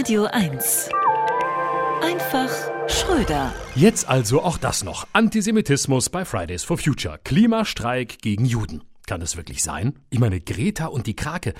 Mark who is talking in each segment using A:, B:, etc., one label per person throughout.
A: Radio 1. Einfach Schröder.
B: Jetzt also auch das noch. Antisemitismus bei Fridays for Future. Klimastreik gegen Juden. Kann es wirklich sein? Ich meine, Greta und die Krake.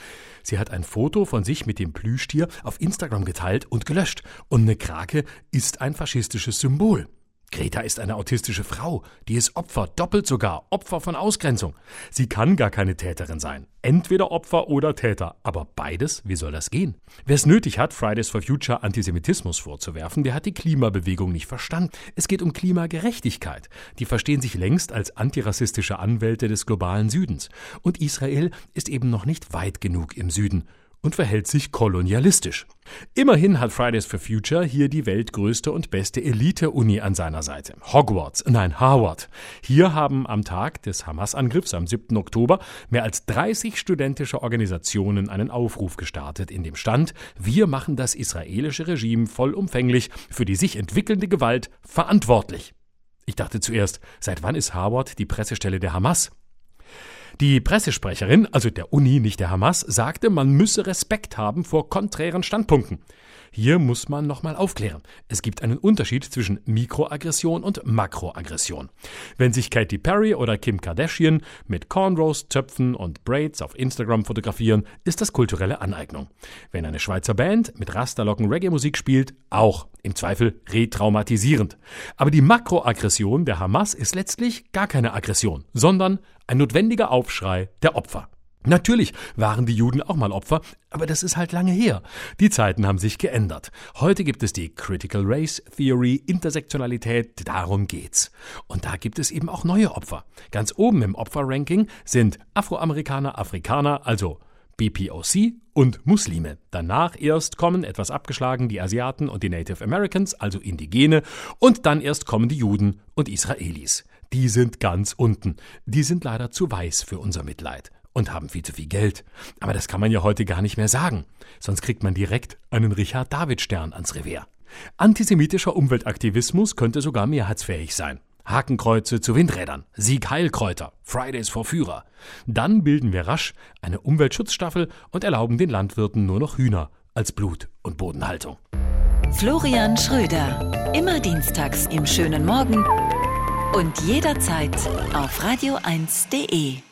B: Sie hat ein Foto von sich mit dem Plüschtier auf Instagram geteilt und gelöscht. Und eine Krake ist ein faschistisches Symbol. Greta ist eine autistische Frau, die ist Opfer, doppelt sogar, Opfer von Ausgrenzung. Sie kann gar keine Täterin sein. Entweder Opfer oder Täter. Aber beides, wie soll das gehen? Wer es nötig hat, Fridays for Future Antisemitismus vorzuwerfen, der hat die Klimabewegung nicht verstanden. Es geht um Klimagerechtigkeit. Die verstehen sich längst als antirassistische Anwälte des globalen Südens. Und Israel ist eben noch nicht weit genug im Süden und verhält sich kolonialistisch. Immerhin hat Fridays for Future hier die weltgrößte und beste Elite-Uni an seiner Seite. Hogwarts, nein, Harvard. Hier haben am Tag des Hamas-Angriffs am 7. Oktober mehr als 30 studentische Organisationen einen Aufruf gestartet, in dem stand, wir machen das israelische Regime vollumfänglich für die sich entwickelnde Gewalt verantwortlich. Ich dachte zuerst, seit wann ist Harvard die Pressestelle der Hamas? Die Pressesprecherin, also der Uni, nicht der Hamas, sagte, man müsse Respekt haben vor konträren Standpunkten. Hier muss man nochmal aufklären. Es gibt einen Unterschied zwischen Mikroaggression und Makroaggression. Wenn sich Katy Perry oder Kim Kardashian mit Cornrows, Zöpfen und Braids auf Instagram fotografieren, ist das kulturelle Aneignung. Wenn eine Schweizer Band mit Rasterlocken Reggae-Musik spielt, auch. Im Zweifel retraumatisierend. Aber die Makroaggression der Hamas ist letztlich gar keine Aggression, sondern ein notwendiger Aufschrei der Opfer. Natürlich waren die Juden auch mal Opfer, aber das ist halt lange her. Die Zeiten haben sich geändert. Heute gibt es die Critical Race Theory, Intersektionalität, darum geht's. Und da gibt es eben auch neue Opfer. Ganz oben im Opferranking sind Afroamerikaner, Afrikaner, also BPOC und Muslime. Danach erst kommen, etwas abgeschlagen, die Asiaten und die Native Americans, also Indigene, und dann erst kommen die Juden und Israelis. Die sind ganz unten. Die sind leider zu weiß für unser Mitleid und haben viel zu viel Geld. Aber das kann man ja heute gar nicht mehr sagen. Sonst kriegt man direkt einen Richard-David-Stern ans Revier. Antisemitischer Umweltaktivismus könnte sogar mehrheitsfähig sein. Hakenkreuze zu Windrädern, Sieg-Heilkräuter, Fridays for Führer. Dann bilden wir rasch eine Umweltschutzstaffel und erlauben den Landwirten nur noch Hühner als Blut- und Bodenhaltung.
A: Florian Schröder. Immer dienstags im schönen Morgen und jederzeit auf radio1.de.